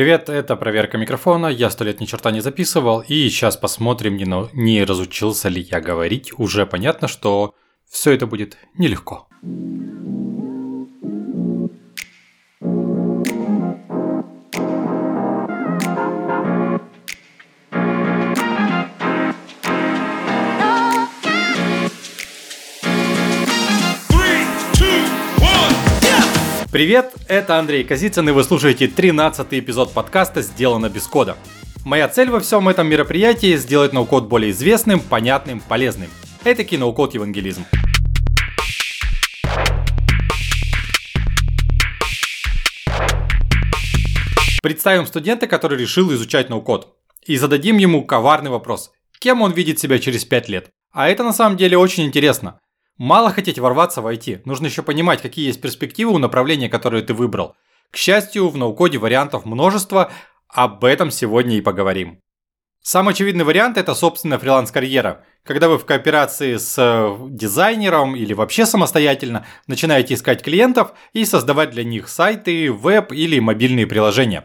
Привет, это проверка микрофона. Я сто лет ни черта не записывал, и сейчас посмотрим, не, на... не разучился ли я говорить. Уже понятно, что все это будет нелегко. Привет, это Андрей Козицын, и вы слушаете 13 эпизод подкаста «Сделано без кода». Моя цель во всем этом мероприятии – сделать ноу-код более известным, понятным, полезным. Это киноукод евангелизм. Представим студента, который решил изучать ноу-код. И зададим ему коварный вопрос. Кем он видит себя через 5 лет? А это на самом деле очень интересно. Мало хотеть ворваться в IT, нужно еще понимать, какие есть перспективы у направления, которое ты выбрал. К счастью, в ноу-коде вариантов множество, об этом сегодня и поговорим. Самый очевидный вариант это, собственно, фриланс-карьера. Когда вы в кооперации с э, дизайнером или вообще самостоятельно начинаете искать клиентов и создавать для них сайты, веб или мобильные приложения.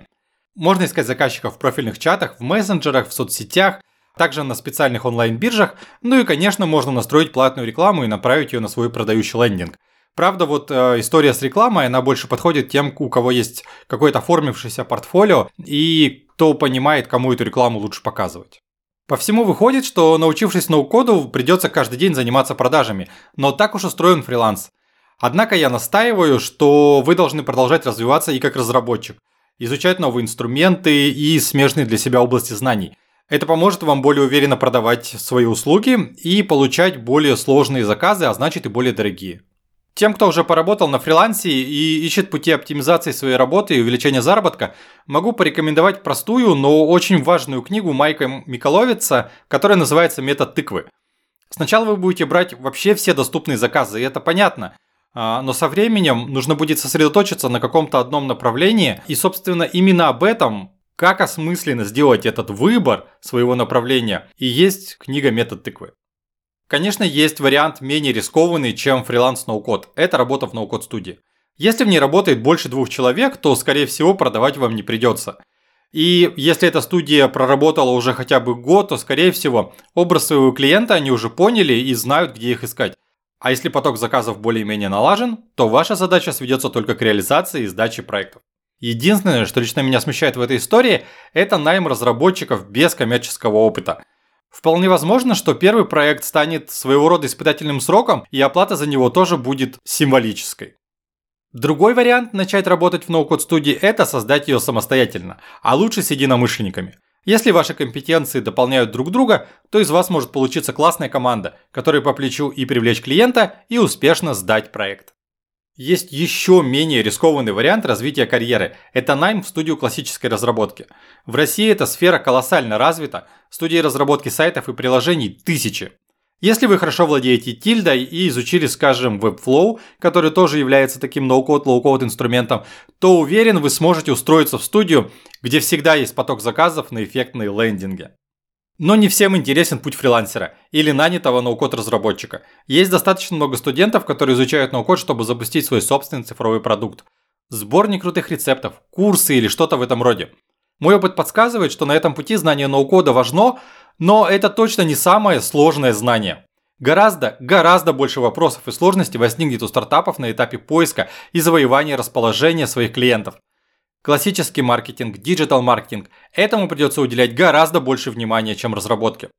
Можно искать заказчиков в профильных чатах, в мессенджерах, в соцсетях – также на специальных онлайн-биржах, ну и, конечно, можно настроить платную рекламу и направить ее на свой продающий лендинг. Правда, вот э, история с рекламой, она больше подходит тем, у кого есть какое-то оформившееся портфолио и кто понимает, кому эту рекламу лучше показывать. По всему выходит, что научившись ноу-коду, придется каждый день заниматься продажами, но так уж устроен фриланс. Однако я настаиваю, что вы должны продолжать развиваться и как разработчик, изучать новые инструменты и смежные для себя области знаний – это поможет вам более уверенно продавать свои услуги и получать более сложные заказы, а значит и более дорогие. Тем, кто уже поработал на фрилансе и ищет пути оптимизации своей работы и увеличения заработка, могу порекомендовать простую, но очень важную книгу Майка Миколовица, которая называется «Метод тыквы». Сначала вы будете брать вообще все доступные заказы, и это понятно. А, но со временем нужно будет сосредоточиться на каком-то одном направлении, и, собственно, именно об этом как осмысленно сделать этот выбор своего направления, и есть книга «Метод тыквы». Конечно, есть вариант менее рискованный, чем фриланс ноу-код. Это работа в ноу-код студии. Если в ней работает больше двух человек, то, скорее всего, продавать вам не придется. И если эта студия проработала уже хотя бы год, то, скорее всего, образ своего клиента они уже поняли и знают, где их искать. А если поток заказов более-менее налажен, то ваша задача сведется только к реализации и сдаче проектов. Единственное, что лично меня смущает в этой истории, это найм разработчиков без коммерческого опыта. Вполне возможно, что первый проект станет своего рода испытательным сроком, и оплата за него тоже будет символической. Другой вариант начать работать в ноу-код студии – это создать ее самостоятельно, а лучше с единомышленниками. Если ваши компетенции дополняют друг друга, то из вас может получиться классная команда, которая по плечу и привлечь клиента, и успешно сдать проект. Есть еще менее рискованный вариант развития карьеры – это найм в студию классической разработки. В России эта сфера колоссально развита, студии разработки сайтов и приложений тысячи. Если вы хорошо владеете тильдой и изучили, скажем, Webflow, который тоже является таким no-code, low-code инструментом, то уверен, вы сможете устроиться в студию, где всегда есть поток заказов на эффектные лендинги. Но не всем интересен путь фрилансера или нанятого no-code разработчика. Есть достаточно много студентов, которые изучают no-code, чтобы запустить свой собственный цифровой продукт. Сборник крутых рецептов, курсы или что-то в этом роде. Мой опыт подсказывает, что на этом пути знание no-code а важно, но это точно не самое сложное знание. Гораздо, гораздо больше вопросов и сложностей возникнет у стартапов на этапе поиска и завоевания расположения своих клиентов – классический маркетинг, digital-маркетинг, этому придется уделять гораздо больше внимания, чем разработке.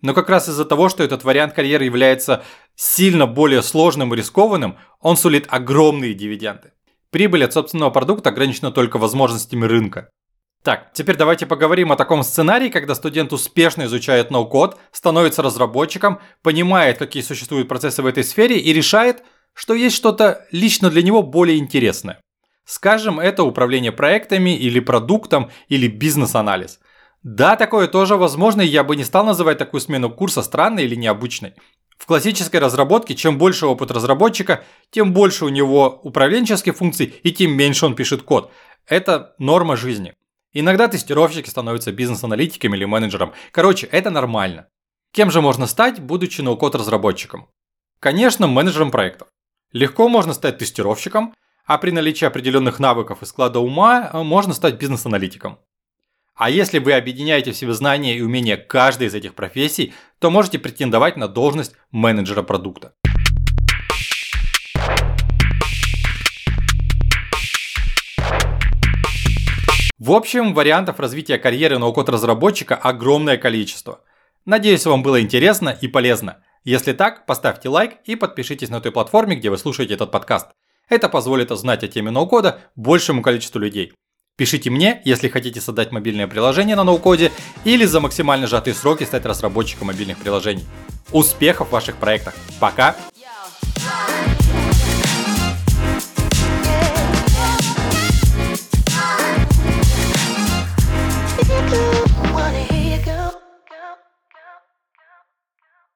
Но как раз из-за того, что этот вариант карьеры является сильно более сложным и рискованным, он сулит огромные дивиденды. Прибыль от собственного продукта ограничена только возможностями рынка. Так, теперь давайте поговорим о таком сценарии, когда студент успешно изучает ноу-код, становится разработчиком, понимает, какие существуют процессы в этой сфере и решает, что есть что-то лично для него более интересное. Скажем, это управление проектами или продуктом или бизнес-анализ. Да, такое тоже возможно, и я бы не стал называть такую смену курса странной или необычной. В классической разработке, чем больше опыт разработчика, тем больше у него управленческих функций и тем меньше он пишет код. Это норма жизни. Иногда тестировщики становятся бизнес-аналитиками или менеджером. Короче, это нормально. Кем же можно стать, будучи ноу-код разработчиком? Конечно, менеджером проектов. Легко можно стать тестировщиком, а при наличии определенных навыков и склада ума э, можно стать бизнес-аналитиком. А если вы объединяете в себе знания и умения каждой из этих профессий, то можете претендовать на должность менеджера продукта. В общем, вариантов развития карьеры ноу-код-разработчика огромное количество. Надеюсь, вам было интересно и полезно. Если так, поставьте лайк и подпишитесь на той платформе, где вы слушаете этот подкаст. Это позволит узнать о теме ноу-кода большему количеству людей. Пишите мне, если хотите создать мобильное приложение на ноу-коде или за максимально сжатые сроки стать разработчиком мобильных приложений. Успехов в ваших проектах. Пока!